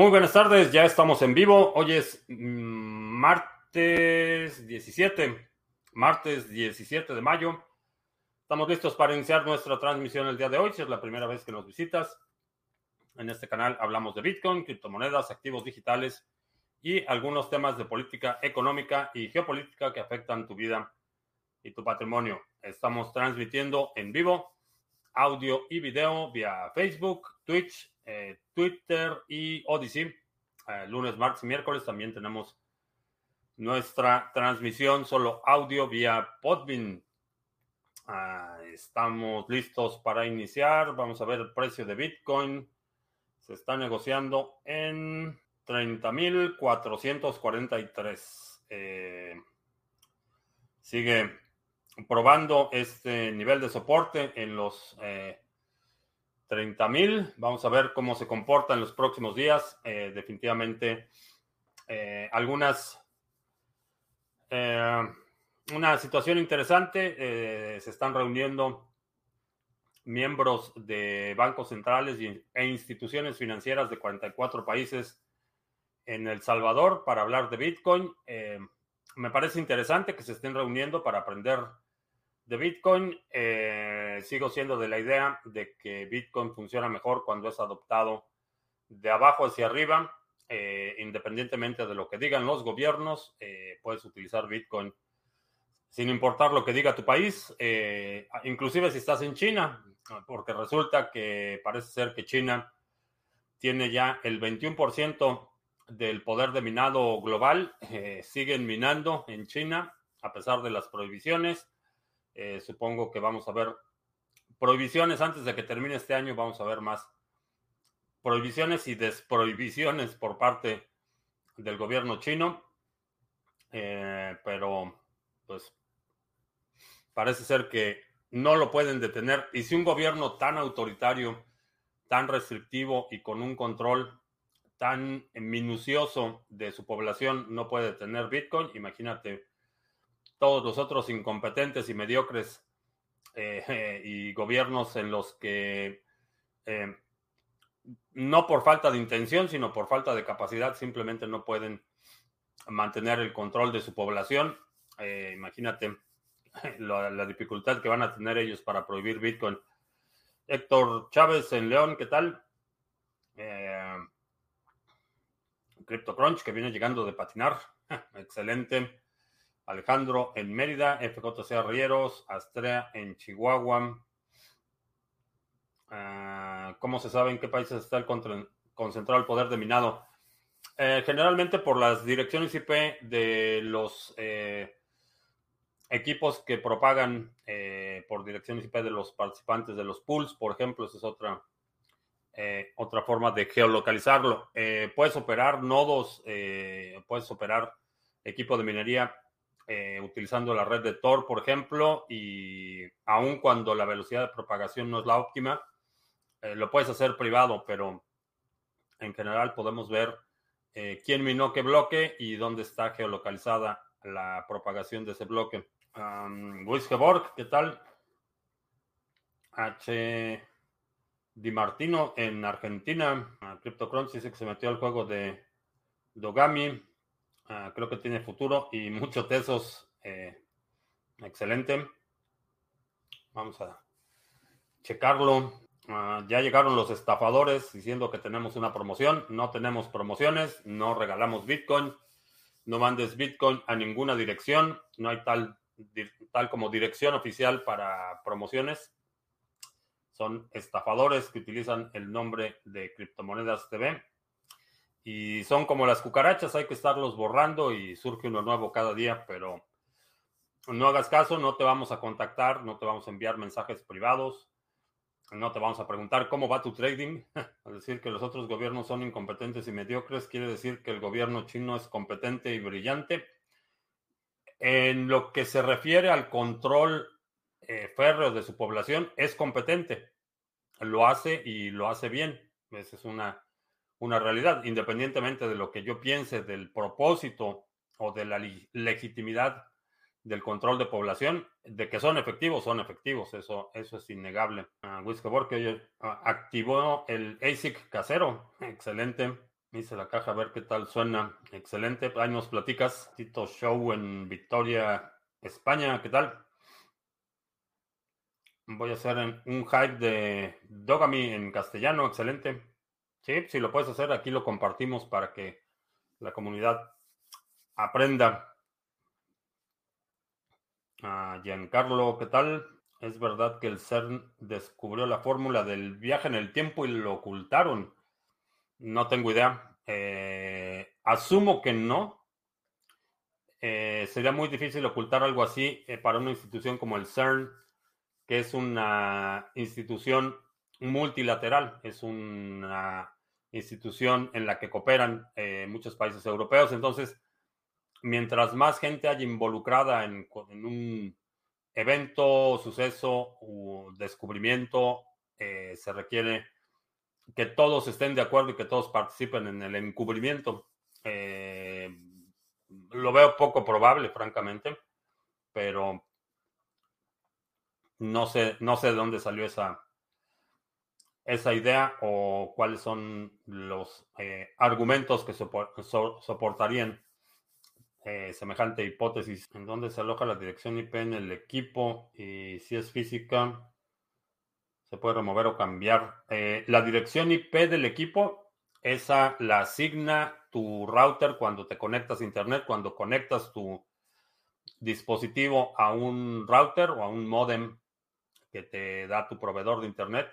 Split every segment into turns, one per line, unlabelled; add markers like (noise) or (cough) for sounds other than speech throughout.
Muy buenas tardes, ya estamos en vivo. Hoy es mm, martes 17, martes 17 de mayo. Estamos listos para iniciar nuestra transmisión el día de hoy. Si es la primera vez que nos visitas, en este canal hablamos de Bitcoin, criptomonedas, activos digitales y algunos temas de política económica y geopolítica que afectan tu vida y tu patrimonio. Estamos transmitiendo en vivo audio y video vía Facebook, Twitch, eh, Twitter y Odyssey. Eh, lunes, martes y miércoles también tenemos nuestra transmisión solo audio vía Podbean. Ah, estamos listos para iniciar. Vamos a ver el precio de Bitcoin. Se está negociando en 30.443. Eh, sigue probando este nivel de soporte en los eh, 30 mil. Vamos a ver cómo se comporta en los próximos días. Eh, definitivamente, eh, algunas. Eh, una situación interesante. se están reuniendo miembros de bancos centrales e instituciones financieras de 44 países en El Salvador para hablar de Bitcoin. me parece interesante que se estén reuniendo para aprender de Bitcoin, eh, sigo siendo de la idea de que Bitcoin funciona mejor cuando es adoptado de abajo hacia arriba, eh, independientemente de lo que digan los gobiernos, eh, puedes utilizar Bitcoin sin importar lo que diga tu país, inclusive si estás en China, porque resulta que parece ser que China tiene ya el 21% del poder de minado global, siguen minando en China a pesar de las prohibiciones eh, supongo que vamos a ver prohibiciones antes de que termine este año. Vamos a ver más prohibiciones y desprohibiciones por parte del gobierno chino. Eh, pero, pues, parece ser que no lo pueden detener. Y si un gobierno tan autoritario, tan restrictivo y con un control tan minucioso de su población no puede detener Bitcoin, imagínate todos los otros incompetentes y mediocres eh, (laughs) y gobiernos en los que eh, no por falta de intención, sino por falta de capacidad, simplemente no pueden mantener el control de su población. Eh, imagínate (laughs) la, la, dificultad que van a tener ellos para prohibir Bitcoin. Héctor Chávez en León, ¿qué tal? CryptoCrunch, que viene llegando de patinar. (laughs) Excelente. Alejandro en Mérida, FJC Rieros, Astrea en Chihuahua. Ah, ¿Cómo se sabe en qué países está el concentrado el poder de minado? Eh, generalmente por las direcciones IP de los eh, equipos que propagan eh, por direcciones IP de los participantes de los pools, por ejemplo, esa es otra, otra forma de geolocalizarlo. puedes operar nodos, puedes operar equipo de minería eh, utilizando la red de Tor, por ejemplo, y aun cuando la velocidad de propagación no es la óptima, eh, lo puedes hacer privado, pero en general podemos ver eh, quién minó qué bloque y dónde está geolocalizada la propagación de ese bloque. Um, Geborg, ¿qué tal? H. Di Martino en Argentina. Uh, CryptoCrunch dice que se metió al juego de Dogami. Ah, creo que tiene futuro y muchos tesos. Eh, excelente. Vamos a checarlo. Ah, ya llegaron los estafadores diciendo que tenemos una promoción. No tenemos promociones, no regalamos Bitcoin. No mandes Bitcoin a ninguna dirección. No hay tal, tal como dirección oficial para promociones. Son estafadores que utilizan el nombre de Criptomonedas TV y son como las cucarachas, hay que estarlos borrando y surge uno nuevo cada día, pero no hagas caso, no te vamos a contactar, no te vamos a enviar mensajes privados, no te vamos a preguntar cómo va tu trading. (laughs) Es decir, que los otros gobiernos son incompetentes y mediocres, quiere decir que el gobierno chino es competente y brillante. En lo que se refiere al control eh, férreo de su población, es competente. Lo hace y lo hace bien. Esa es una una realidad, independientemente de lo que yo piense del propósito o de la legitimidad del control de población, de que son efectivos, son efectivos, eso, eso es innegable. Uh, que hoy activó el ASIC casero, excelente. Dice la caja, a ver qué tal suena. Excelente. Ahí nos platicas. Tito Show en Victoria, España. ¿Qué tal? Voy a hacer un hype de Dogami en castellano. Excelente. Sí, si lo puedes hacer, aquí lo compartimos para que la comunidad aprenda. Ah, Giancarlo, ¿qué tal? Es verdad que el CERN descubrió la fórmula del viaje en el tiempo y lo ocultaron. No tengo idea. Eh, asumo que no. Eh, sería muy difícil ocultar algo así eh, para una institución como el CERN, que es una institución multilateral, es una institución en la que cooperan muchos países europeos. Entonces, mientras más gente haya involucrada en, un evento, suceso o descubrimiento, se requiere que todos estén de acuerdo y que todos participen en el encubrimiento. Eh, lo veo poco probable, francamente, pero no sé, no sé de dónde salió esa, esa idea o cuáles son los eh, argumentos que soportarían eh, semejante hipótesis. ¿En dónde se aloja la dirección IP en el equipo? Y si es física, se puede remover o cambiar. Eh, la dirección IP del equipo, esa la asigna tu router cuando te conectas a Internet, cuando conectas tu dispositivo a un router o a un modem que te da tu proveedor de Internet,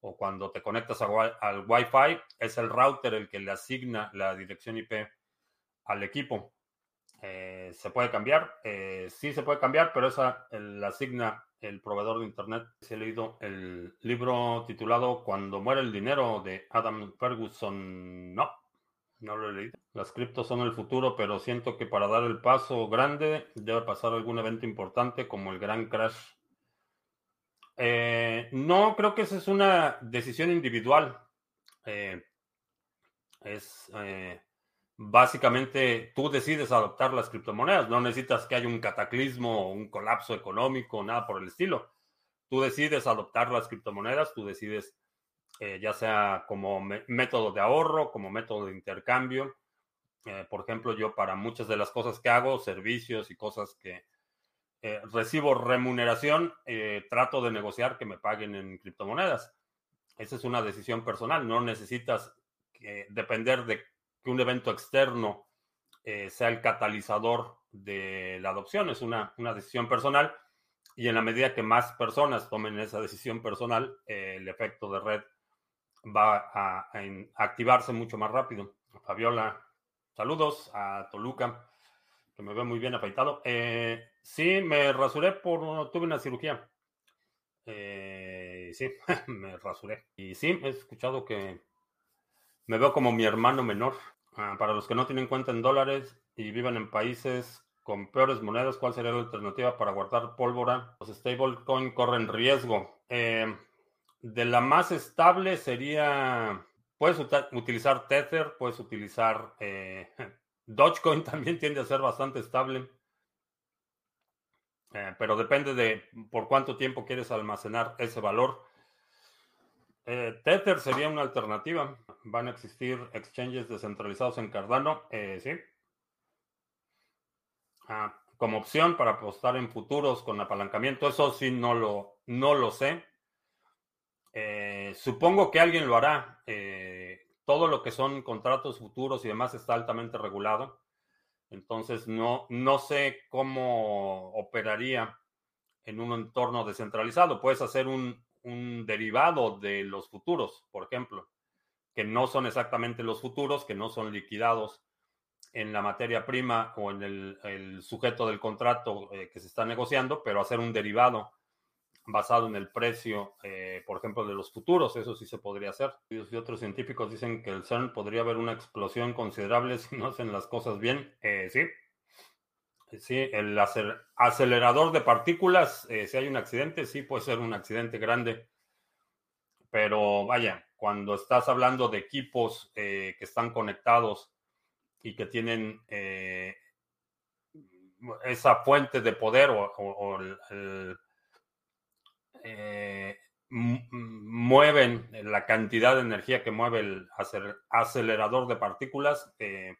o cuando te conectas al Wi-Fi, es el router el que le asigna la dirección IP al equipo. Eh, ¿Se puede cambiar? Eh, sí se puede cambiar, pero esa la asigna el proveedor de Internet. He leído el libro titulado Cuando muere el dinero de Adam Ferguson. No, no lo he leído. Las criptos son el futuro, pero siento que para dar el paso grande debe pasar algún evento importante como el gran crash. Eh, no, creo que esa es una decisión individual. Eh, es eh, básicamente tú decides adoptar las criptomonedas, no necesitas que haya un cataclismo, un colapso económico, nada por el estilo. Tú decides adoptar las criptomonedas, tú decides ya sea como método de ahorro, como método de intercambio. Por ejemplo, yo para muchas de las cosas que hago, servicios y cosas que eh, recibo remuneración, trato de negociar que me paguen en criptomonedas. Esa es una decisión personal, no necesitas depender de que un evento externo eh, sea el catalizador de la adopción. Es una, decisión personal y en la medida que más personas tomen esa decisión personal, eh, el efecto de red va a, activarse mucho más rápido. Fabiola, saludos a Toluca, que me ve muy bien afeitado. Eh, sí, me rasuré por, tuve una cirugía. sí, (laughs) me rasuré. Y sí, he escuchado que me veo como mi hermano menor. Ah, para los que no tienen cuenta en dólares y viven en países con peores monedas, ¿cuál sería la alternativa para guardar pólvora? Los stablecoin corren riesgo. Eh, de la más estable sería, puedes utilizar Tether, puedes utilizar eh, (laughs) Dogecoin, también tiende a ser bastante estable. Eh, pero depende de por cuánto tiempo quieres almacenar ese valor. Eh, Tether sería una alternativa. Van a existir exchanges descentralizados en Cardano, eh, sí. Ah, como opción para apostar en futuros con apalancamiento, eso sí no lo, no lo sé. Supongo que alguien lo hará. todo lo que son contratos futuros y demás está altamente regulado. Entonces no, no sé cómo operaría en un entorno descentralizado. Puedes hacer un, un derivado de los futuros, por ejemplo, que no son exactamente los futuros, que no son liquidados en la materia prima o en el, sujeto del contrato eh, que se está negociando, pero hacer un derivado basado en el precio, eh, por ejemplo, de los futuros, eso sí se podría hacer. Y otros científicos dicen que el CERN podría haber una explosión considerable (laughs) si no hacen las cosas bien. Eh, sí, Sí, el acelerador de partículas, eh, si hay un accidente, sí puede ser un accidente grande. Pero vaya, cuando estás hablando de equipos que están conectados y que tienen esa fuente de poder o, mueven la cantidad de energía que mueve el acelerador de partículas, eh,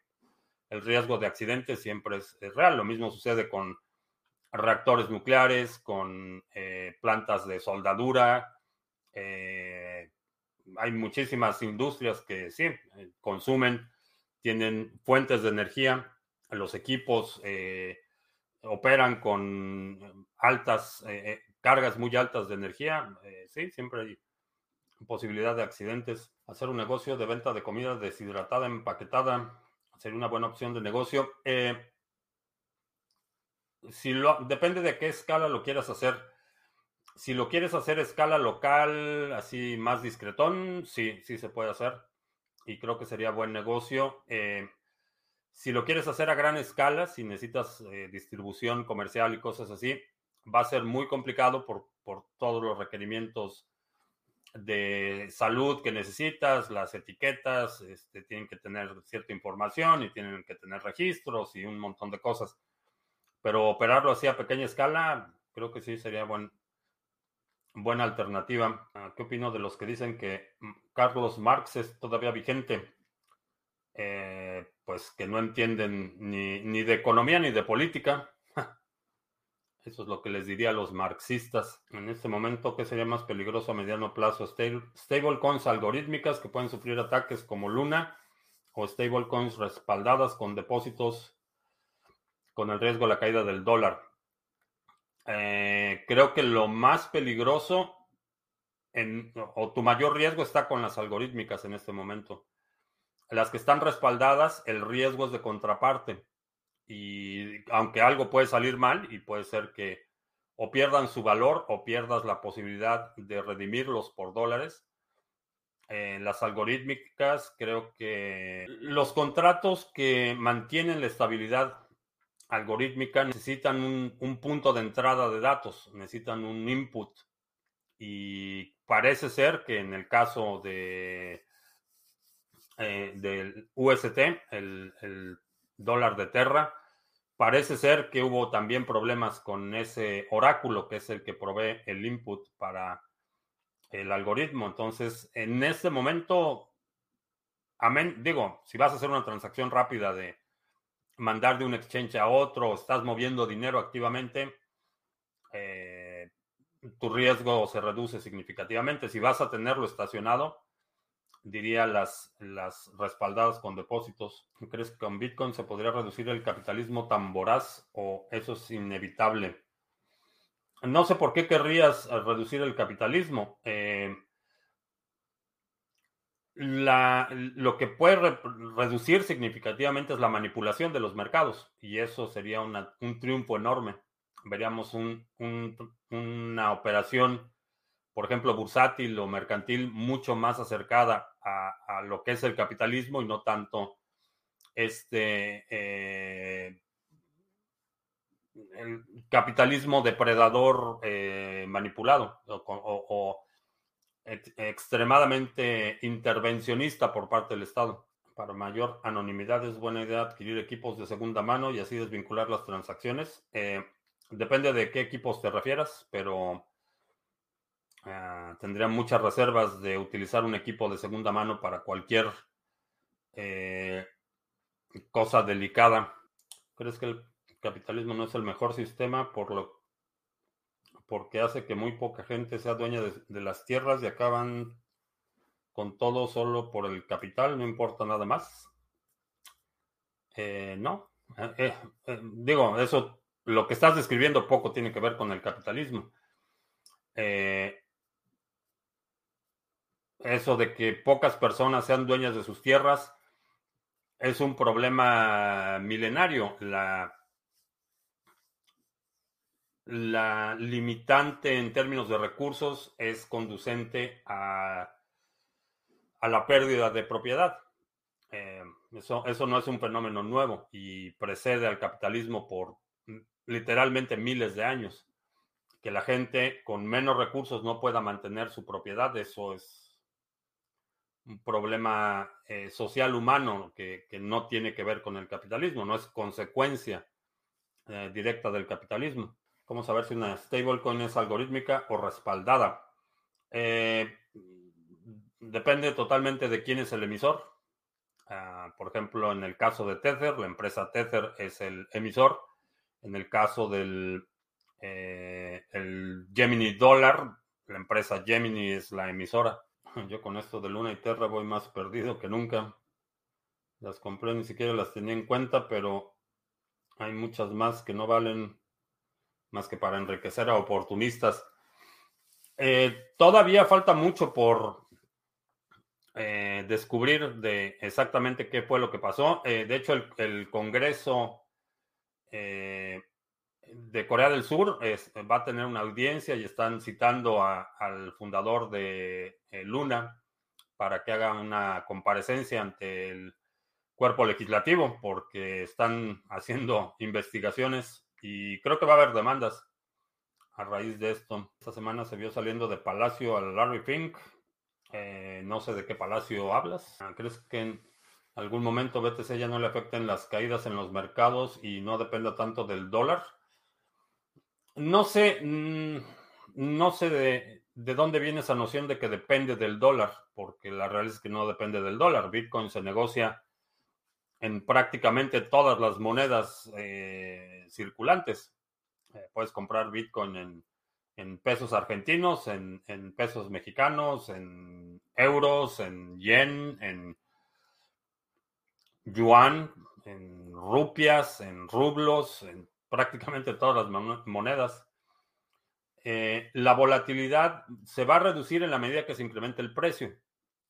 el riesgo de accidente siempre es, real. Lo mismo sucede con reactores nucleares, con eh, plantas de soldadura. Eh, hay muchísimas industrias que sí consumen, tienen fuentes de energía. Los equipos operan con altas cargas muy altas de energía, eh, sí, siempre hay posibilidad de accidentes. Hacer un negocio de venta de comida deshidratada, empaquetada, sería una buena opción de negocio. Eh, si lo, depende de qué escala lo quieras hacer. Si lo quieres hacer a escala local, así más discretón, sí, sí se puede hacer. Y creo que sería buen negocio. Eh, si lo quieres hacer a gran escala, si necesitas distribución comercial y cosas así, va a ser muy complicado por, todos los requerimientos de salud que necesitas, las etiquetas, este, tienen que tener cierta información y tienen que tener registros y un montón de cosas. Pero operarlo así a pequeña escala, creo que sí sería buen, buena alternativa. Ah, ¿Qué opino de los que dicen que Carlos Marx es todavía vigente? Eh, pues que no entienden ni, ni de economía ni de política. Eso es lo que les diría a los marxistas. En este momento, ¿qué sería más peligroso a mediano plazo? Stablecoins algorítmicas que pueden sufrir ataques como Luna o stablecoins respaldadas con depósitos con el riesgo de la caída del dólar. Eh, creo que lo más peligroso o tu mayor riesgo está con las algorítmicas en este momento. Las que están respaldadas, el riesgo es de contraparte y aunque algo puede salir mal y puede ser que o pierdan su valor o pierdas la posibilidad de redimirlos por dólares. En las algorítmicas, creo que los contratos que mantienen la estabilidad algorítmica necesitan un, punto de entrada de datos, necesitan un input. Y parece ser que en el caso de eh, del UST, el, el dólar de Terra, Parece ser que hubo también problemas con ese oráculo, que es el que provee el input para el algoritmo. Entonces, en este momento, amén, digo, si vas a hacer una transacción rápida de mandar de un exchange a otro, estás moviendo dinero activamente, eh, tu riesgo se reduce significativamente. Si vas a tenerlo estacionado, diría las, las respaldadas con depósitos. ¿Crees que con Bitcoin se podría reducir el capitalismo tan voraz o eso es inevitable? No sé por qué querrías eh, reducir el capitalismo. Eh, la, lo que puede reducir significativamente es la manipulación de los mercados y eso sería un triunfo enorme. Veríamos un, una operación por ejemplo, bursátil o mercantil mucho más acercada a, lo que es el capitalismo y no tanto este eh, el capitalismo depredador eh, manipulado o, extremadamente intervencionista por parte del Estado. Para mayor anonimidad es buena idea adquirir equipos de segunda mano y así desvincular las transacciones. Eh, depende de qué equipos te refieras, pero Ah, tendría muchas reservas de utilizar un equipo de segunda mano para cualquier eh, cosa delicada. ¿Crees que el capitalismo no es el mejor sistema por lo, porque hace que muy poca gente sea dueña de, las tierras y acaban con todo solo por el capital, no importa nada más? Eh, no. Eh, digo, eso, lo que estás describiendo poco tiene que ver con el capitalismo. Eso de que pocas personas sean dueñas de sus tierras es un problema milenario. La, limitante en términos de recursos es conducente a, a la pérdida de propiedad. Eh, eso, eso no es un fenómeno nuevo y precede al capitalismo por literalmente miles de años. Que la gente con menos recursos no pueda mantener su propiedad, eso es un problema eh, social humano que, no tiene que ver con el capitalismo, no es consecuencia eh, directa del capitalismo. ¿Cómo saber si una stablecoin es algorítmica o respaldada? Eh, depende totalmente de quién es el emisor. Ah, por ejemplo, en el caso de Tether, la empresa Tether es el emisor. En el caso del el Gemini Dollar, la empresa Gemini es la emisora. (laughs) Yo con esto de Luna y Terra voy más perdido que nunca. Las compré, ni siquiera las tenía en cuenta, pero hay muchas más que no valen más que para enriquecer a oportunistas. Eh, todavía falta mucho por eh, descubrir de exactamente qué fue lo que pasó. Eh, de hecho, el, Congreso de Corea del Sur va a tener una audiencia y están citando al fundador de Luna para que haga una comparecencia ante el cuerpo legislativo porque están (laughs) haciendo investigaciones y creo que va a haber demandas a raíz de esto. Esta semana se vio saliendo de Palacio a Larry Fink. Eh, no sé de qué Palacio hablas. ¿Crees que en algún momento BTC ya no le afecten las caídas en los mercados y no dependa tanto del dólar? No sé, mm, no sé de, de dónde viene esa noción de que depende del dólar, porque la realidad es que no depende del dólar. Bitcoin se negocia en prácticamente todas las monedas eh, circulantes. Eh, puedes comprar Bitcoin en, pesos argentinos, en, pesos mexicanos, en euros, en yen, en yuan, en rupias, en rublos, en prácticamente todas las monedas. Eh, la volatilidad se va a reducir en la medida que se incremente el precio.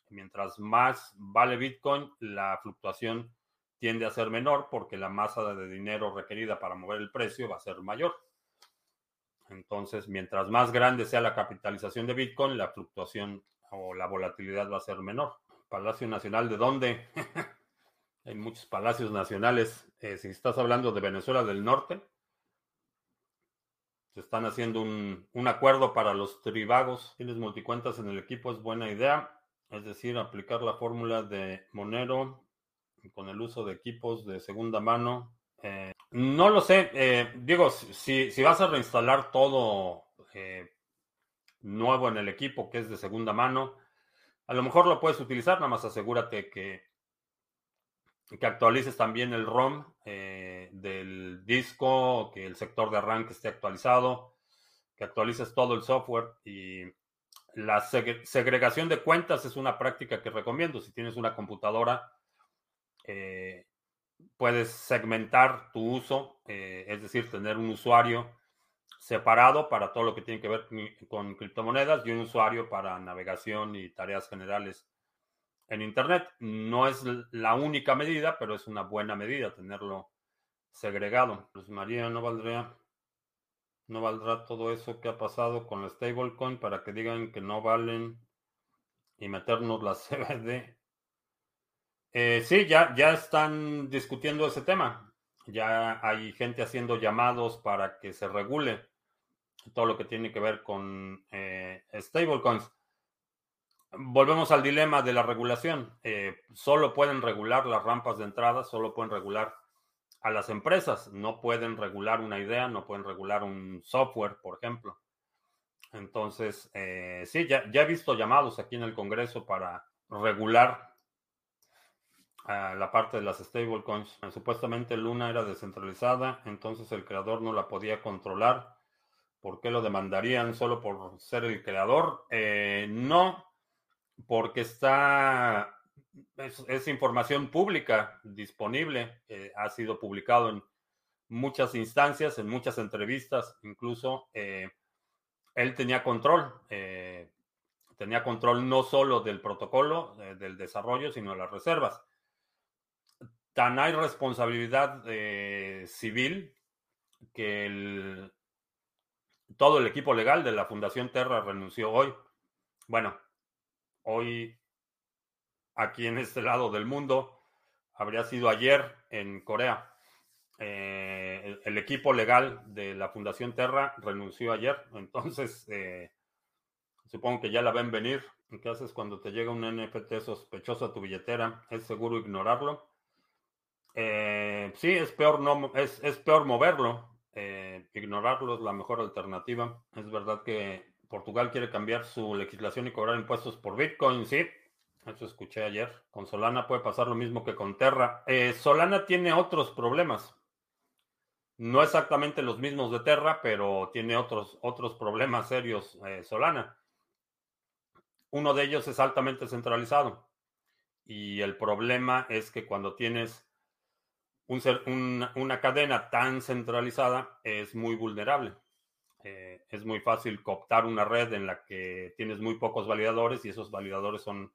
Mientras más vale Bitcoin, la fluctuación tiende a ser menor porque la masa de dinero requerida para mover el precio va a ser mayor. Entonces, mientras más grande sea la capitalización de Bitcoin, la fluctuación o la volatilidad va a ser menor. Palacio Nacional, ¿de dónde? (laughs) Hay muchos palacios nacionales. Eh, si estás hablando de Venezuela del Norte, se están haciendo un, un acuerdo para los tribagos. Tienes multicuentas en el equipo, es buena idea. Es decir, aplicar la fórmula de Monero con el uso de equipos de segunda mano. Eh, no lo sé, eh, digo, si, si, vas a reinstalar todo eh, nuevo en el equipo que es de segunda mano, a lo mejor lo puedes utilizar, nada más asegúrate que, que actualices también el ROM del disco, que el sector de arranque esté actualizado, que actualices todo el software y la segregación de cuentas es una práctica que recomiendo. Si tienes una computadora, eh, puedes segmentar tu uso, eh, es decir, tener un usuario separado para todo lo que tiene que ver con criptomonedas y un usuario para navegación y tareas generales en Internet. No es la única medida, pero es una buena medida tenerlo segregado. Pues María, no valdría, no valdrá todo eso que ha pasado con la stablecoin para que digan que no valen y meternos la (laughs) CBD eh, sí, ya, ya están discutiendo ese tema. Ya hay gente haciendo llamados para que se regule todo lo que tiene que ver con eh, stablecoins. Volvemos al dilema de la regulación. Eh, solo pueden regular las rampas de entrada, solo pueden regular a las empresas, no pueden regular una idea, no pueden regular un software, por ejemplo. Entonces, sí, ya, ya he visto llamados aquí en el Congreso para regular la parte de las stablecoins. Supuestamente Luna era descentralizada, entonces el creador no la podía controlar. ¿Por qué lo demandarían solo por ser el creador? Eh, no, porque está, es, información pública disponible, eh, ha sido publicado en muchas instancias, en muchas entrevistas, incluso eh, él tenía control, tenía control no solo del protocolo, del desarrollo, sino de las reservas tan hay responsabilidad eh, civil que todo el equipo legal de la Fundación Terra renunció hoy. Bueno, hoy aquí en este lado del mundo habría sido ayer en Corea. Eh, el, equipo legal de la Fundación Terra renunció ayer, (laughs) entonces eh, supongo que ya la ven venir. ¿Qué haces cuando te llega un NFT sospechoso a tu billetera? ¿Es seguro ignorarlo? Eh, sí, es peor, no, es, es peor moverlo. Ignorarlo es la mejor alternativa. Es verdad que Portugal quiere cambiar su legislación y cobrar impuestos por Bitcoin, sí. Eso escuché ayer. Con Solana puede pasar lo mismo que con Terra. Eh, Solana tiene otros problemas. No exactamente los mismos de Terra, pero tiene otros, otros problemas serios eh, Solana. Uno de ellos es altamente centralizado. Y el problema es que cuando tienes una cadena tan centralizada, es muy vulnerable. Eh, es muy fácil cooptar una red en la que tienes muy pocos validadores y esos validadores son,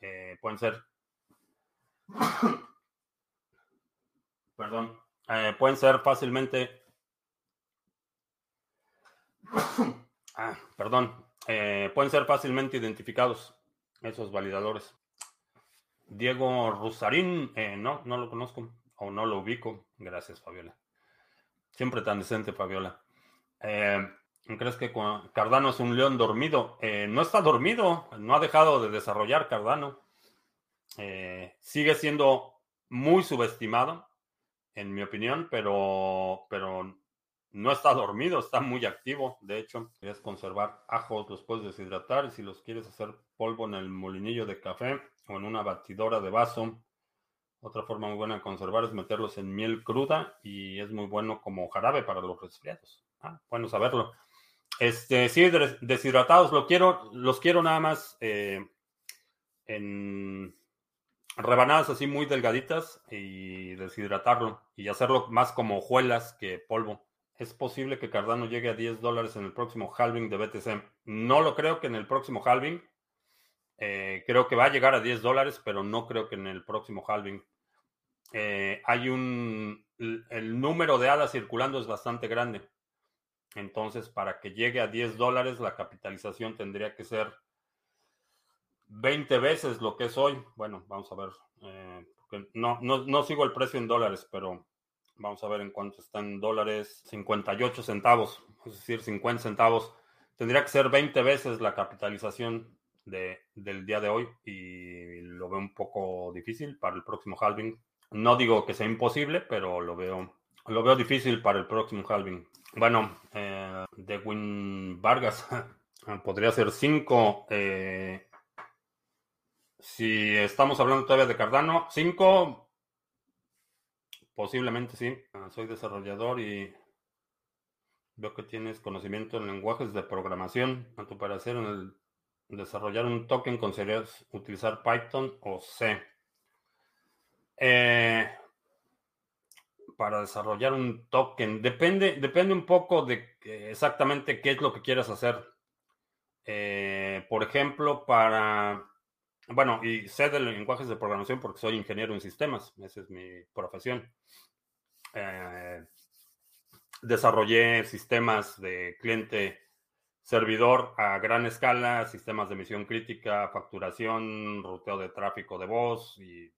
eh, pueden ser, (coughs) perdón, eh, pueden ser fácilmente, (coughs) ah, perdón, pueden ser fácilmente identificados esos validadores. Diego Rusarín, no, no lo conozco o no lo ubico. Gracias, Fabiola. Siempre tan decente, Fabiola. Eh, ¿Crees que Cardano es un león dormido? Eh, no está dormido, no ha dejado de desarrollar Cardano. Eh, sigue siendo muy subestimado, en mi opinión, pero, pero no está dormido, está muy activo. De hecho, quieres conservar ajos, los puedes deshidratar y si los quieres hacer polvo en el molinillo de café o en una batidora de vaso. Otra forma muy buena de conservar es meterlos en miel cruda y es muy bueno como jarabe para los resfriados. Ah, bueno saberlo. Este, sí, deshidratados, lo quiero, los quiero nada más eh, en rebanadas así muy delgaditas y deshidratarlo y hacerlo más como hojuelas que polvo. Es posible que Cardano llegue a 10 dólares en el próximo halving de BTC. No lo creo que en el próximo halving. Eh, creo que va a llegar a 10 dólares, pero no creo que en el próximo halving. Eh, hay un. El número de hadas circulando es bastante grande. Entonces, para que llegue a 10 dólares, la capitalización tendría que ser 20 veces lo que es hoy. Bueno, vamos a ver. Eh, no, no, sigo el precio en dólares, pero vamos a ver en cuánto están dólares. 58 centavos, es decir, 50 centavos. Tendría que ser 20 veces la capitalización de, del día de hoy y lo veo un poco difícil para el próximo halving. No digo que sea imposible, pero lo veo, lo veo difícil para el próximo halving. Bueno, eh, de Win Vargas (laughs) podría ser 5. Eh, si estamos hablando todavía de Cardano, 5. Posiblemente sí. Ah, soy desarrollador y veo que tienes conocimiento en lenguajes de programación. A tu parecer, en el desarrollar un token, ¿considerarías utilizar Python o C? Eh, para desarrollar un token? Depende, depende un poco de exactamente qué es lo que quieras hacer. Eh, por ejemplo, para, bueno, y sé de lenguajes de programación porque soy ingeniero en sistemas, esa es mi profesión. Eh, desarrollé sistemas de cliente servidor a gran escala, sistemas de misión crítica, facturación, ruteo de tráfico de voz y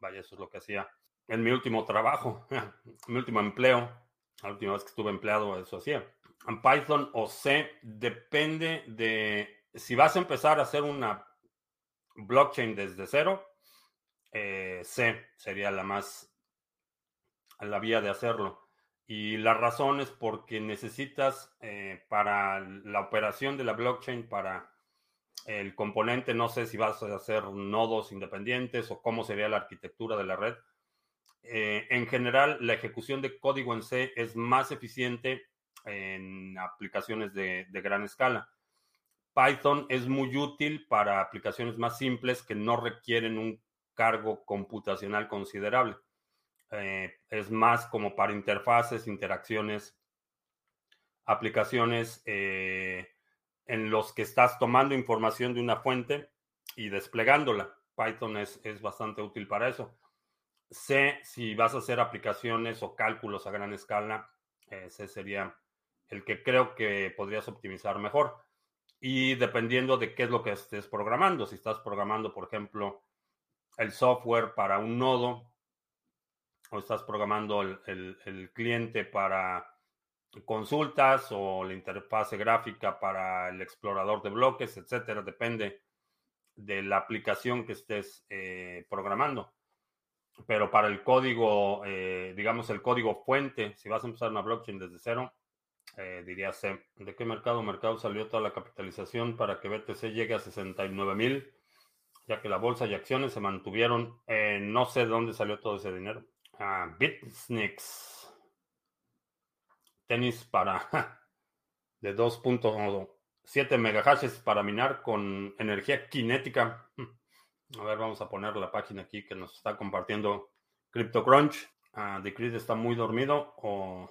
vaya, eso es lo que hacía en mi último trabajo, (laughs) mi último empleo, la última vez que estuve empleado, eso hacía. En Python o C depende de si vas a empezar a hacer una blockchain desde cero, eh, C sería la más, la vía de hacerlo. Y la razón es porque necesitas eh, para la operación de la blockchain, para el componente, no sé si vas a hacer nodos independientes o cómo sería la arquitectura de la red, eh, en general, la ejecución de código en C es más eficiente en aplicaciones de, gran escala. Python es muy útil para aplicaciones más simples que no requieren un cargo computacional considerable. Eh, es más como para interfaces, interacciones, aplicaciones eh, en los que estás tomando información de una fuente y desplegándola. Python es bastante útil para eso sé si vas a hacer aplicaciones o cálculos a gran escala, ese sería el que creo que podrías optimizar mejor. Y dependiendo de qué es lo que estés programando, si estás programando, por ejemplo, el software para un nodo o estás programando el, cliente para consultas o la interfase gráfica para el explorador de bloques, etcétera, depende de la aplicación que estés eh, programando pero para el código, eh, digamos, el código fuente, si vas a empezar una blockchain desde cero, eh, diría. ¿De qué mercado? Mercado salió toda la capitalización para que BTC llegue a 69 mil, ya que la bolsa y acciones se mantuvieron. no sé de dónde salió todo ese dinero. Ah, Bitnix. Tenis para (laughs) de 2.7 megahashes para minar con energía cinética. A ver, vamos a poner la página aquí que nos está compartiendo CryptoCrunch. Uh, Decreed está muy dormido o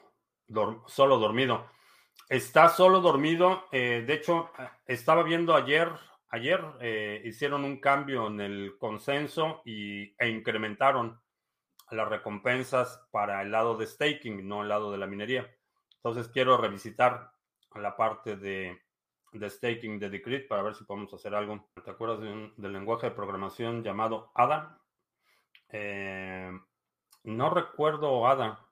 solo dormido. Está solo dormido. Eh, de hecho, estaba viendo ayer, ayer eh, hicieron un cambio en el consenso y, e incrementaron las recompensas para el lado de staking, no el lado de la minería. Entonces quiero revisitar la parte de, de staking de Decreed para ver si podemos hacer algo. ¿Te acuerdas del lenguaje de programación llamado ADA? Eh, no recuerdo ADA.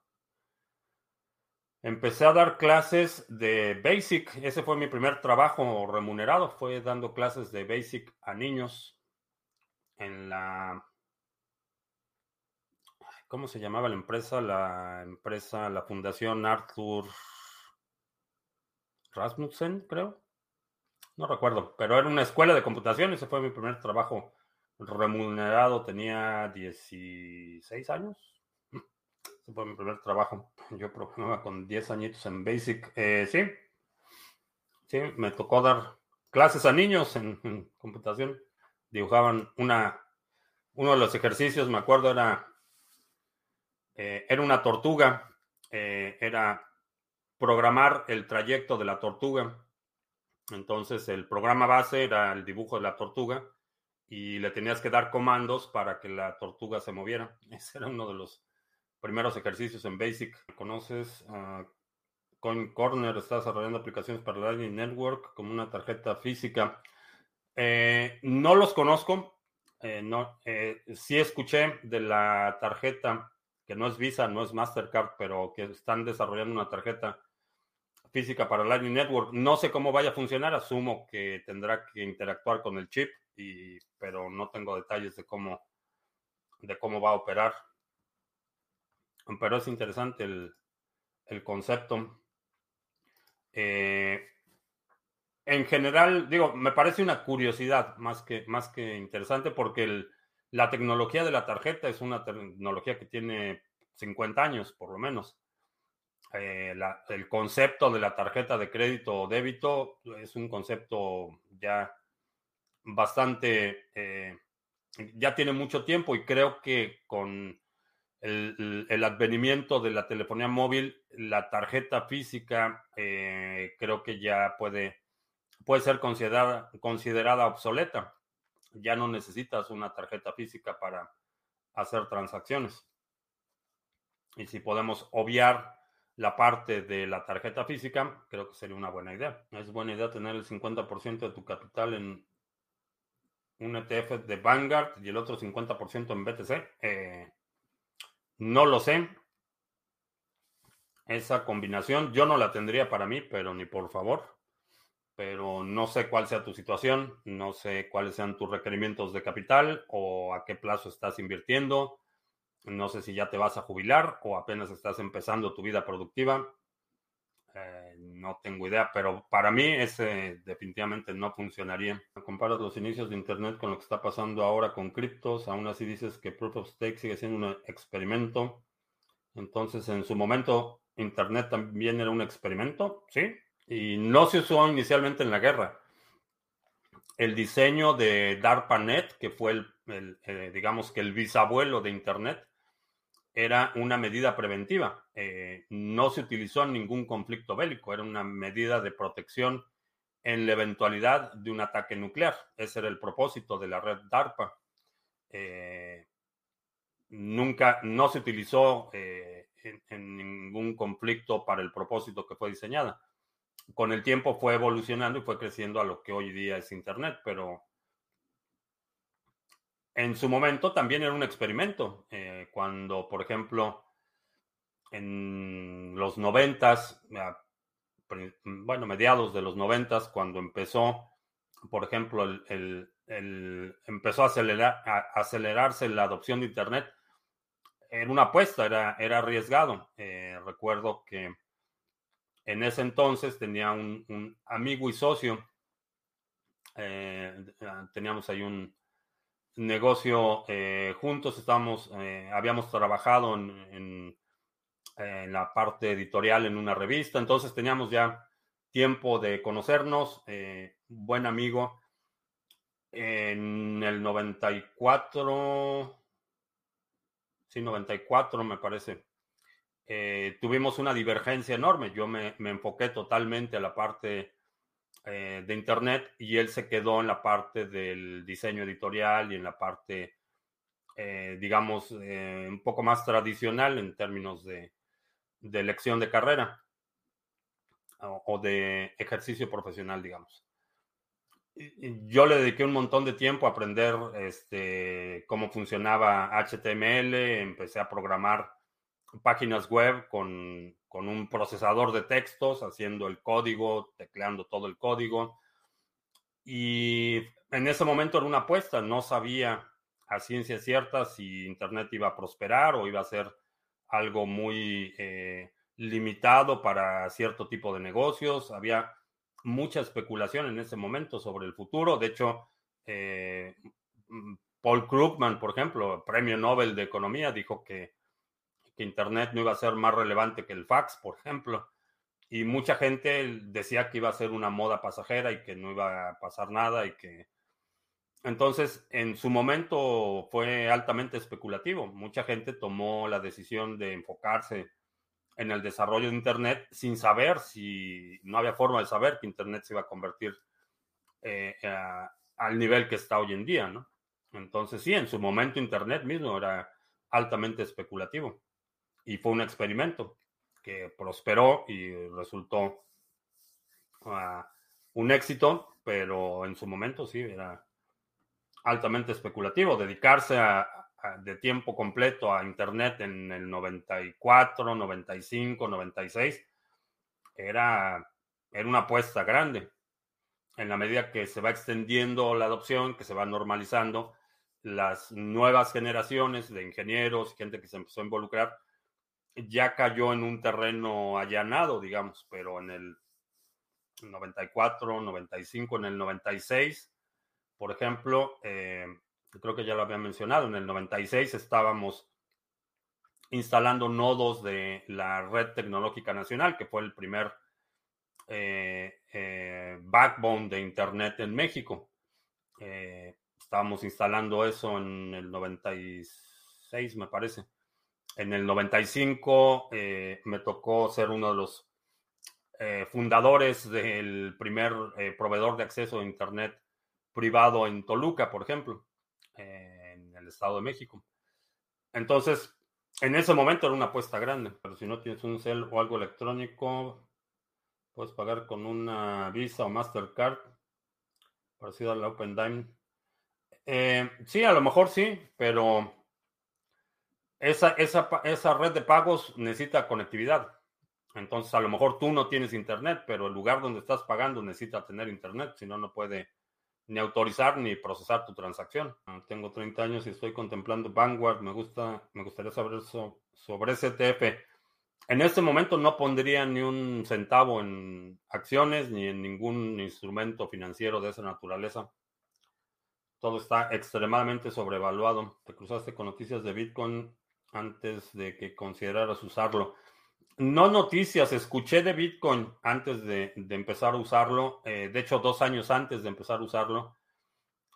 Empecé a dar clases de Basic. Ese fue mi primer trabajo remunerado. Fue dando clases de Basic a niños en la... ¿Cómo se llamaba la empresa? La empresa, la Fundación Arthur Rasmussen, creo. No recuerdo, pero era una escuela de computación. Ese fue mi primer trabajo remunerado. Tenía 16 años fue mi primer trabajo. Yo programaba con 10 añitos en Basic. Eh, sí, sí, me tocó dar clases a niños en, computación. Dibujaban una, uno de los ejercicios, me acuerdo, era, eh, era una tortuga. Eh, era programar el trayecto de la tortuga. Entonces el programa base era el dibujo de la tortuga y le tenías que dar comandos para que la tortuga se moviera. (laughs) Ese era uno de los primeros ejercicios en Basic. ¿Conoces a Coin Corner? Está desarrollando aplicaciones para Lightning Network como una tarjeta física. Eh, no los conozco. Eh, no, eh, sí escuché de la tarjeta que no es Visa, no es Mastercard, pero que están desarrollando una tarjeta física para Lightning Network. No sé cómo vaya a funcionar, asumo que tendrá que interactuar con el chip, y, pero no tengo detalles de cómo, de cómo va a operar pero es interesante el, concepto. Eh, en general, digo, me parece una curiosidad más que, más que interesante porque la tecnología de la tarjeta es una tecnología que tiene 50 años, por lo menos. Eh, el concepto de la tarjeta de crédito o débito es un concepto ya bastante, eh, ya tiene mucho tiempo y creo que con el, advenimiento de la telefonía móvil, la tarjeta física eh, creo que ya puede, puede ser considerada, considerada obsoleta. Ya no necesitas una tarjeta física para hacer transacciones. Y si podemos obviar la parte de la tarjeta física, creo que sería una buena idea. Es buena idea tener el 50% de tu capital en un ETF de Vanguard y el otro 50% en BTC. Eh, no lo sé. Esa combinación yo no la tendría para mí, pero ni por favor. Pero no sé cuál sea tu situación, no sé cuáles sean tus requerimientos de capital o a qué plazo estás invirtiendo. No sé si ya te vas a jubilar o apenas estás empezando tu vida productiva. Eh, no tengo idea, pero para mí ese definitivamente no funcionaría. Comparas los inicios de Internet con lo que está pasando ahora con criptos, aún así dices que Proof of Stake sigue siendo un experimento. Entonces, en su momento, Internet también era un experimento, ¿sí? Y no se usó inicialmente en la guerra. El diseño de DARPANET, que fue el, eh, digamos que el bisabuelo de Internet, era una medida preventiva. Eh, no se utilizó en ningún conflicto bélico, era una medida de protección en la eventualidad de un ataque nuclear. Ese era el propósito de la red DARPA. Eh, nunca, no se utilizó eh, en, ningún conflicto para el propósito que fue diseñada. Con el tiempo fue evolucionando y fue creciendo a lo que hoy día es Internet, pero en su momento también era un experimento. Eh, cuando, por ejemplo, en los noventas, bueno, mediados de los noventas, cuando empezó, por ejemplo, el, empezó a, acelerar, acelerarse la adopción de Internet, era una apuesta, era, arriesgado. Eh, recuerdo que en ese entonces tenía un, amigo y socio. teníamos ahí un negocio juntos, estábamos, habíamos trabajado en, la parte editorial en una revista, entonces teníamos ya tiempo de conocernos, buen amigo. En el 94, sí, 94 me parece, eh, tuvimos una divergencia enorme. Yo me, enfoqué totalmente a la parte eh, de Internet y él se quedó en la parte del diseño editorial y en la parte, eh, digamos, un poco más tradicional en términos de, de elección de carrera o de ejercicio profesional, digamos. Yo le dediqué un montón de tiempo a aprender este, cómo funcionaba HTML, empecé a programar páginas web con, un procesador de textos, haciendo el código, tecleando todo el código. Y en ese momento era una apuesta, no sabía a ciencia cierta si Internet iba a prosperar o iba a ser algo muy eh, limitado para cierto tipo de negocios. Había mucha especulación en ese momento sobre el futuro. De hecho, eh, Paul Krugman, por ejemplo, premio Nobel de Economía, dijo que, Internet no iba a ser más relevante que el fax, por ejemplo. Y mucha gente decía que iba a ser una moda pasajera y que no iba a pasar nada y que... Entonces, en su momento fue altamente especulativo. Mucha gente tomó la decisión de enfocarse en el desarrollo de Internet sin saber si no había forma de saber que Internet se iba a convertir eh, al nivel que está hoy en día, ¿no? Entonces sí, en su momento Internet mismo era altamente especulativo y fue un experimento que prosperó y resultó ah, un éxito, pero en su momento sí era altamente especulativo. Dedicarse a, de tiempo completo a Internet en el 94, 95, 96, era, era una apuesta grande. En la medida que se va extendiendo la adopción, que se va normalizando, las nuevas generaciones de ingenieros, gente que se empezó a involucrar, ya cayó en un terreno allanado, digamos, pero en el 94, 95, en el 96, por ejemplo, eh, creo que ya lo había mencionado, en el 96 estábamos instalando nodos de la Red Tecnológica Nacional, que fue el primer eh, eh, backbone de Internet en México. Estábamos instalando eso en el 96, me parece. En el 95 me tocó ser uno de los fundadores del primer proveedor de acceso a Internet privado en Toluca, por ejemplo en el Estado de México. Entonces, en ese momento era una apuesta grande, pero si no tienes un cel o algo electrónico, puedes pagar con una Visa o Mastercard, parecido a la Open Dime. Eh, sí, a lo mejor sí, pero esa, esa, esa red de pagos necesita conectividad. Entonces, a lo mejor tú no tienes internet, pero el lugar donde estás pagando necesita tener internet, si no, no puede ni autorizar ni procesar tu transacción. Ah, tengo 30 años y estoy contemplando Vanguard. Me gusta, me gustaría saber sobre ese ETF. En este momento no pondría ni un centavo en acciones ni en ningún instrumento financiero de esa naturaleza. Todo está extremadamente sobrevaluado. Te cruzaste con noticias de Bitcoin antes de que consideraras usarlo. No noticias, escuché de Bitcoin antes de, empezar a usarlo, eh, de hecho dos años antes de empezar a usarlo.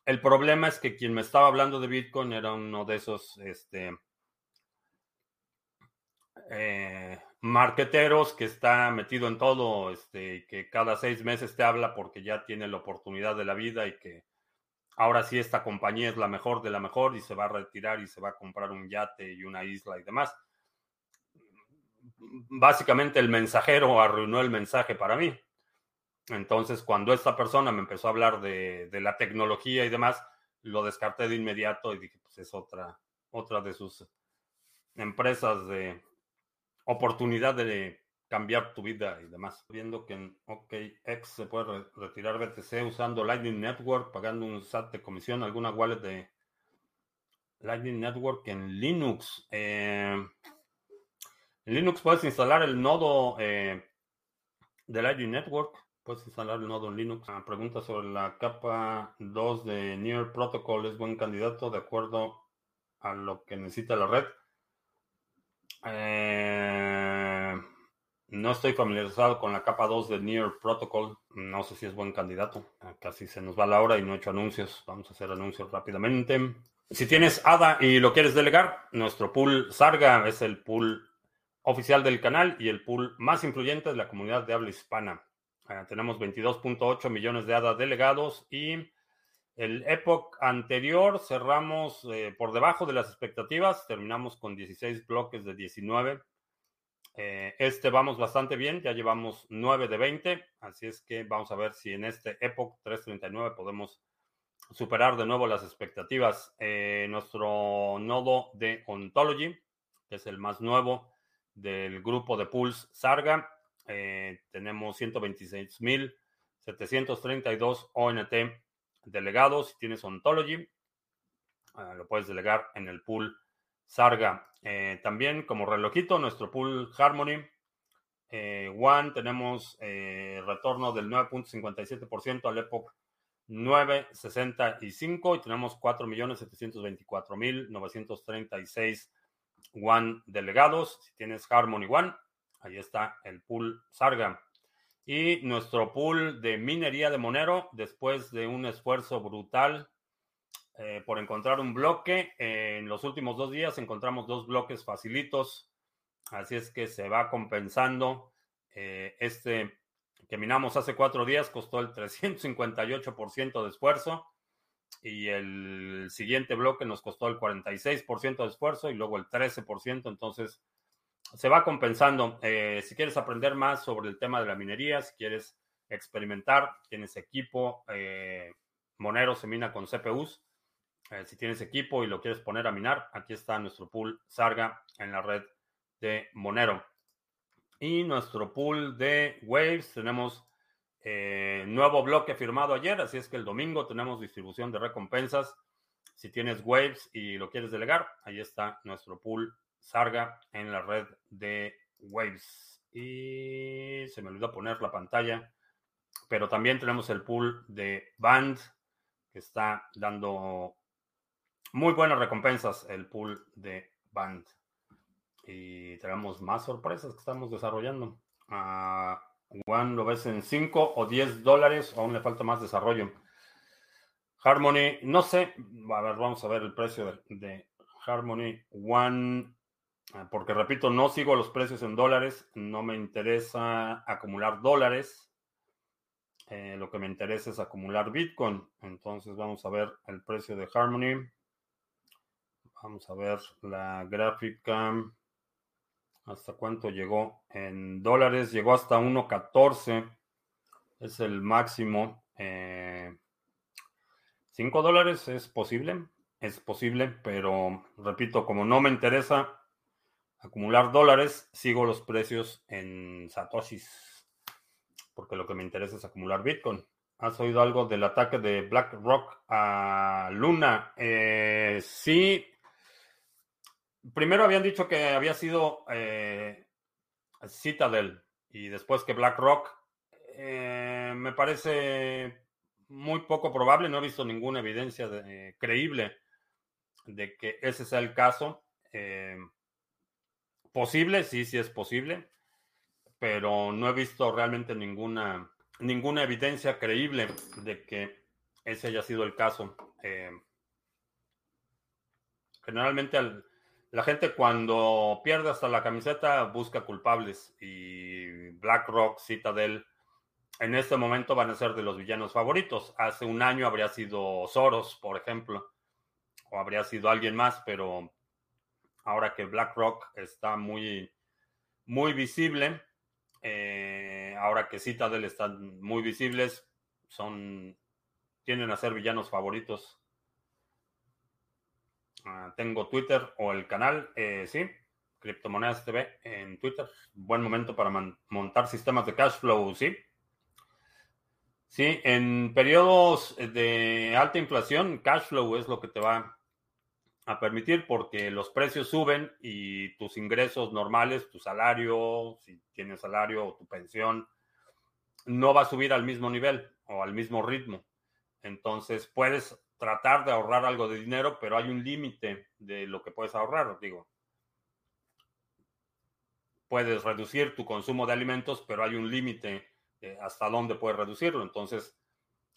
El problema es que quien me estaba hablando de Bitcoin era uno de esos este, eh, marqueteros que está metido en todo, este, que cada seis meses te habla porque ya tiene la oportunidad de la vida y que ahora sí esta compañía es la mejor de la mejor y se va a retirar y se va a comprar un yate y una isla y demás básicamente el mensajero arruinó el mensaje para mí. Entonces, cuando esta persona me empezó a hablar de, la tecnología y demás, lo descarté de inmediato y dije, pues es otra, otra de sus empresas de oportunidad de cambiar tu vida y demás. Viendo que en OKX se puede retirar BTC usando Lightning Network, pagando un SAT de comisión, alguna wallet de Lightning Network en Linux. Eh, en Linux puedes instalar el nodo eh, del ID Network. Puedes instalar el nodo en Linux. Ah, pregunta sobre la capa 2 de Near Protocol. ¿Es buen candidato de acuerdo a lo que necesita la red? Eh, no estoy familiarizado con la capa 2 de Near Protocol. No sé si es buen candidato. Casi se nos va la hora y no he hecho anuncios. Vamos a hacer anuncios rápidamente. Si tienes ADA y lo quieres delegar, nuestro pool Sarga es el pool oficial del canal y el pool más influyente de la comunidad de habla hispana. Ah, tenemos 22.8 millones de ADA delegados y el Epoch anterior cerramos eh, por debajo de las expectativas, terminamos con 16 bloques de 19. Eh, este vamos bastante bien, ya llevamos 9 de 20, así es que vamos a ver si en este Epoch 339 podemos superar de nuevo las expectativas. Eh, nuestro nodo de Ontology, que es el más nuevo del grupo de pools Sarga, tenemos 126.732 ONT delegados. Si tienes Ontology, ah, lo puedes delegar en el pool Sarga. Eh, también como relojito, nuestro pool Harmony eh, One, tenemos eh, retorno del 9.57% al Epoch 965 y tenemos 4.724.936 One delegados. Si tienes Harmony One, ahí está el pool Sarga. Y nuestro pool de minería de Monero, después de un esfuerzo brutal eh, por encontrar un bloque, en los últimos dos días encontramos dos bloques facilitos. Así es que se va compensando. Eh, este que minamos hace cuatro días costó el 358% de esfuerzo y el siguiente bloque nos costó el 46% de esfuerzo y luego el 13%. Entonces, se va compensando. Eh, si quieres aprender más sobre el tema de la minería, si quieres experimentar, tienes equipo, eh, Monero se mina con CPUs. Eh, si tienes equipo y lo quieres poner a minar, aquí está nuestro pool Sarga en la red de Monero. Y nuestro pool de Waves, tenemos nuevo bloque firmado ayer, así es que el domingo tenemos distribución de recompensas. Si tienes Waves y lo quieres delegar, ahí está nuestro pool Sarga en la red de Waves. Y se me olvidó poner la pantalla. Pero también tenemos el pool de Band que está dando muy buenas recompensas. El pool de Band. Y tenemos más sorpresas que estamos desarrollando. a One lo ves en 5 o 10 dólares. Aún le falta más desarrollo. Harmony, no sé. A ver, vamos a ver el precio de, de Harmony One. Ah, porque repito, no sigo los precios en dólares, no me interesa acumular dólares. Eh, lo que me interesa es acumular Bitcoin. Entonces vamos a ver el precio de Harmony. Vamos a ver la gráfica. ¿Hasta cuánto llegó? En dólares llegó hasta 1.14. Es el máximo. 5 eh, dólares es posible. Es posible, pero repito, como no me interesa acumular dólares, sigo los precios en satoshis, porque lo que me interesa es acumular Bitcoin. ¿Has oído algo del ataque de BlackRock a Luna? Eh, sí. Primero habían dicho que había sido eh, Citadel y después que BlackRock. Eh, me parece muy poco probable, no he visto ninguna evidencia creíble de que ese sea el caso. Posible, sí, sí es posible, pero no he visto realmente ninguna, ninguna evidencia creíble de que ese haya sido el caso. Eh, generalmente la gente cuando pierde hasta la camiseta busca culpables y BlackRock, Citadel, en este momento van a ser de los villanos favoritos. Hace un año habría sido Soros, por ejemplo, o habría sido alguien más, pero ahora que BlackRock está muy, muy visible, eh, ahora que Citadel están muy visibles, son, tienden a ser villanos favoritos. Ah, tengo Twitter o el canal, eh, sí, Criptomonedas TV en Twitter. Buen momento para montar sistemas de cash flow, sí. Sí, en periodos de alta inflación, cash flow es lo que te va a permitir porque los precios suben y tus ingresos normales, tu salario, si tienes salario o tu pensión, no va a subir al mismo nivel o al mismo ritmo. Entonces puedes tratar de ahorrar algo de dinero, pero hay un límite de lo que puedes ahorrar. Digo, puedes reducir tu consumo de alimentos, pero hay un límite hasta dónde puedes reducirlo. Entonces,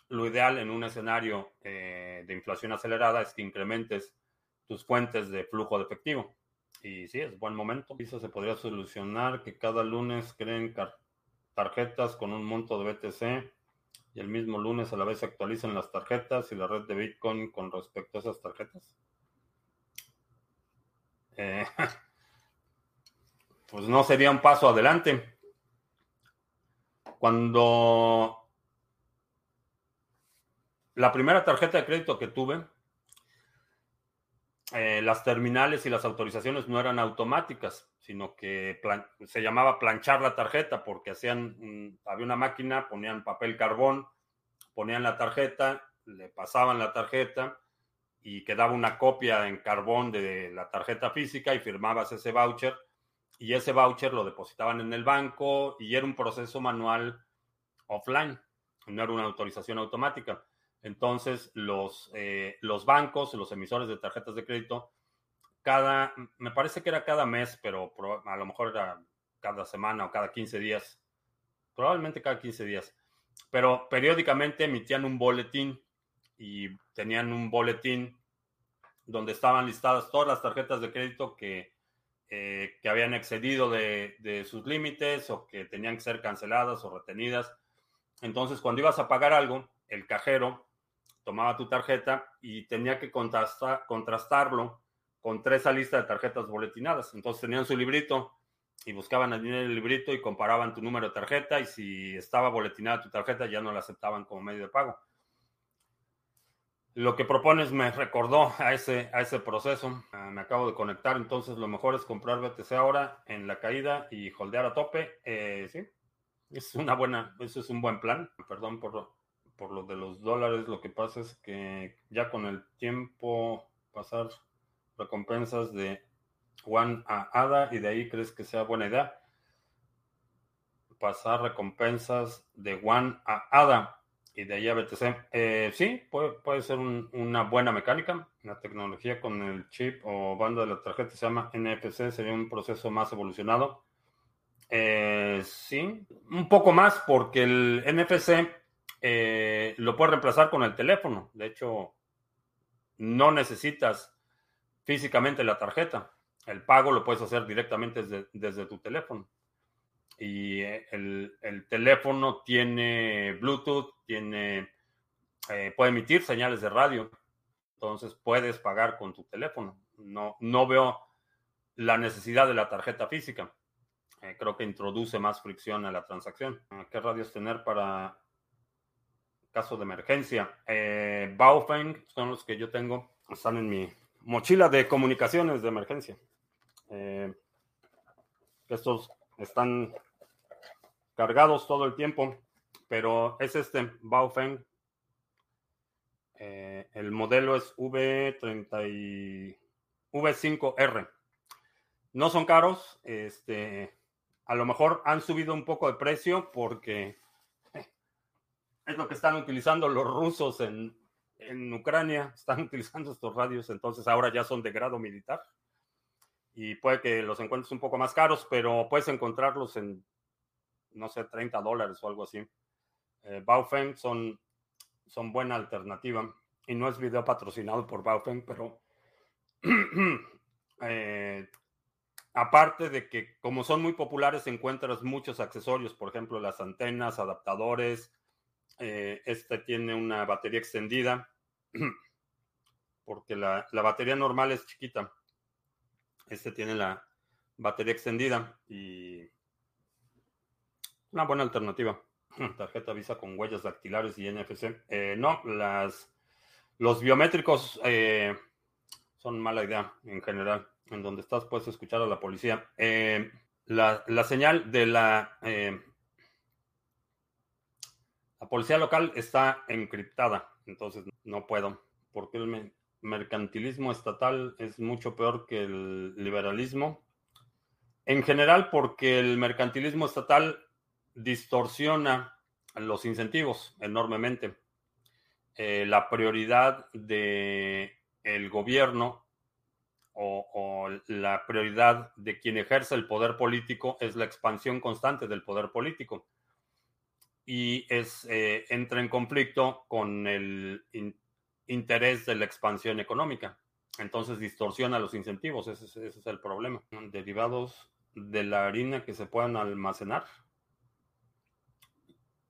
lo ideal en un escenario eh, de inflación acelerada es que incrementes tus fuentes de flujo de efectivo. Y sí, es buen momento. Eso se podría solucionar que cada lunes creen tarjetas con un monto de BTC y el mismo lunes a la vez se actualizan las tarjetas y la red de Bitcoin con respecto a esas tarjetas. Eh, (laughs) pues no sería un paso adelante. Cuando la primera tarjeta de crédito que tuve, eh, las terminales y las autorizaciones no eran automáticas, sino que se llamaba planchar la tarjeta porque hacían, había una máquina, ponían papel carbón, ponían la tarjeta, le pasaban la tarjeta y quedaba una copia en carbón de la tarjeta física y firmabas ese voucher y ese voucher lo depositaban en el banco y era un proceso manual offline, no era una autorización automática. Entonces, los, eh, los bancos, los emisores de tarjetas de crédito, cada, me parece que era cada mes, pero a lo mejor era cada semana o cada 15 días, probablemente cada 15 días, pero periódicamente emitían un boletín y tenían un boletín donde estaban listadas todas las tarjetas de crédito que, eh, que habían excedido de, de sus límites o que tenían que ser canceladas o retenidas. Entonces, cuando ibas a pagar algo, el cajero tomaba tu tarjeta y tenía que contrastarlo contra esa lista de tarjetas boletinadas. Entonces tenían su librito y buscaban en el librito y comparaban tu número de tarjeta y si estaba boletinada tu tarjeta ya no la aceptaban como medio de pago. Lo que propones me recordó a ese, a ese proceso. Ah, me acabo de conectar, entonces lo mejor es comprar BTC ahora en la caída y holdear a tope. Eh, sí, es una buena, eso es un buen plan. Perdón por, por lo de los dólares, lo que pasa es que ya con el tiempo pasar recompensas de One a ADA y de ahí crees que sea buena idea pasar recompensas de One a ADA y de ahí a BTC. Eh, sí, puede, puede ser una buena mecánica. La tecnología con el chip o banda de la tarjeta se llama NFC, sería un proceso más evolucionado. Eh, sí, un poco más porque el NFC eh, lo puedes reemplazar con el teléfono. De hecho, no necesitas físicamente la tarjeta. El pago lo puedes hacer directamente desde, tu teléfono. Y eh, el, teléfono tiene Bluetooth, tiene, eh, puede emitir señales de radio. Entonces puedes pagar con tu teléfono. No, no veo la necesidad de la tarjeta física. creo que introduce más fricción a la transacción. ¿Qué radios tener para caso de emergencia. Eh, Baofeng son los que yo tengo, están en mi mochila de comunicaciones de emergencia. Eh, estos están cargados todo el tiempo, pero es este Baofeng. Eh, el modelo es V30 V5R. No son caros, este, a lo mejor han subido un poco de precio porque es lo que están utilizando los rusos en, Ucrania. Están (laughs) utilizando estos radios, entonces ahora ya son de grado militar. Y puede que los encuentres un poco más caros, pero puedes encontrarlos en, no sé, 30 dólares o algo así. Eh, Baofeng son, son buena alternativa. Y no es video patrocinado por Baofeng, pero (clears throat) eh, aparte de que como son muy populares, encuentras muchos accesorios, por ejemplo, las antenas, adaptadores, eh, este tiene una batería extendida (clears throat) porque la, batería normal es chiquita. Este tiene la batería extendida y una buena alternativa. (clears throat) Tarjeta Visa con huellas dactilares y NFC. Eh, no, las, los biométricos eh, son mala idea en general. En donde estás puedes escuchar a la policía. la, la, señal de la la policía local está encriptada, entonces no puedo, porque el mercantilismo estatal es mucho peor que el liberalismo. En general, porque el mercantilismo estatal distorsiona los incentivos enormemente. Eh, la prioridad del el gobierno o, la prioridad de quien ejerce el poder político es la expansión constante del poder político y es, eh, entra en conflicto con el in, interés de la expansión económica. Entonces distorsiona los incentivos, ese, es el problema. Derivados de la harina que se puedan almacenar.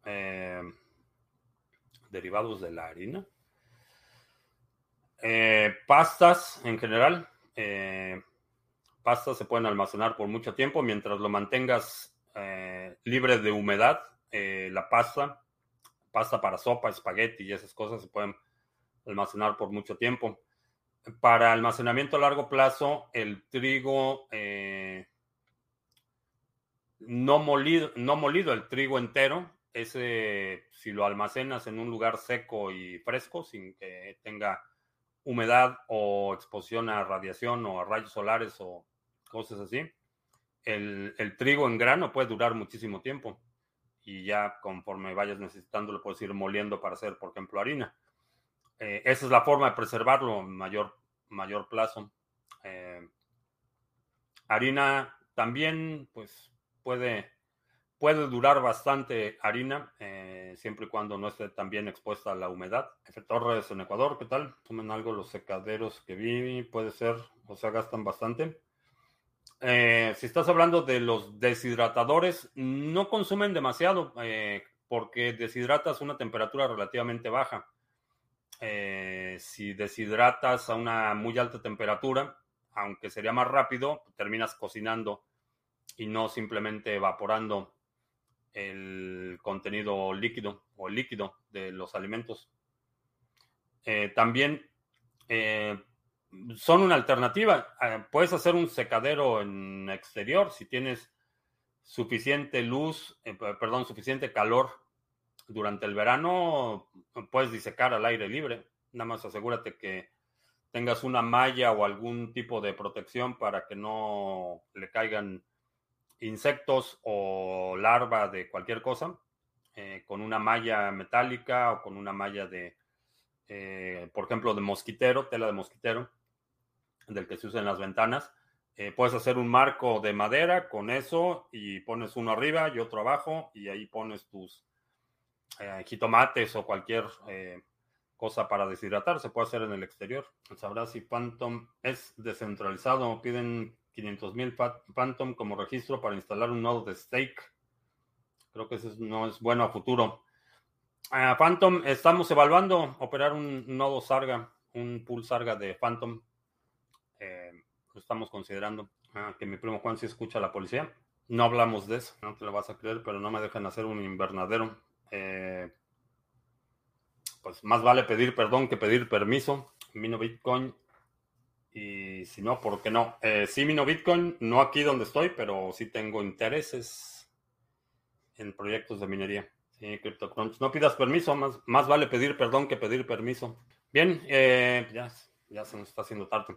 Eh, derivados de la harina. Eh, pastas en general. Pastas se pueden almacenar por mucho tiempo mientras lo mantengas libre de humedad. Eh, la pasta, pasta para sopa, espagueti y esas cosas se pueden almacenar por mucho tiempo. Para almacenamiento a largo plazo, el trigo eh, no molido, no molido, el trigo entero, ese si lo almacenas en un lugar seco y fresco, sin que tenga humedad o exposición a radiación o a rayos solares o cosas así, el, el trigo en grano puede durar muchísimo tiempo y ya conforme vayas necesitando lo puedes ir moliendo para hacer, por ejemplo, harina. Eh, esa es la forma de preservarlo en mayor, mayor plazo. Eh, harina también, pues, puede, puede durar bastante harina, eh, siempre y cuando no esté tan bien expuesta a la humedad. F. Torres en Ecuador, ¿qué tal? Tomen algo los secaderos que vi, puede ser, o sea, gastan bastante. Eh, si estás hablando de los deshidratadores, no consumen demasiado eh, porque deshidratas a una temperatura relativamente baja. Eh, si deshidratas a una muy alta temperatura, aunque sería más rápido, terminas cocinando y no simplemente evaporando el contenido líquido o líquido de los alimentos. También son una alternativa. Eh, puedes hacer un secadero en exterior si tienes suficiente luz, eh, perdón, suficiente calor durante el verano, puedes disecar al aire libre. Nada más asegúrate que tengas una malla o algún tipo de protección para que no le caigan insectos o larva de cualquier cosa, eh, con una malla metálica o con una malla de, eh, por ejemplo, de mosquitero, tela de mosquitero del que se usa en las ventanas. Eh, puedes hacer un marco de madera con eso y pones uno arriba y otro abajo y ahí pones tus eh, jitomates o cualquier eh, cosa para deshidratar. Se puede hacer en el exterior. Sabrás si Phantom es descentralizado. Piden 500 mil Phantom como registro para instalar un nodo de stake. Creo que eso no es bueno a futuro. Uh, Phantom, estamos evaluando operar un nodo Sarga, un pool Sarga de Phantom eh, estamos considerando. Ah, que mi primo Juan sí escucha a la policía. No hablamos de eso, no te lo vas a creer, pero no me dejan hacer un invernadero. Eh, pues más vale pedir perdón que pedir permiso. Mino Bitcoin. Y si no, ¿por qué no? Eh, sí, mino Bitcoin, no aquí donde estoy, pero sí tengo intereses en proyectos de minería. Sí, CryptoCrunch. No pidas permiso, más, más vale pedir perdón que pedir permiso. Bien, eh, ya, ya se nos está haciendo tarde.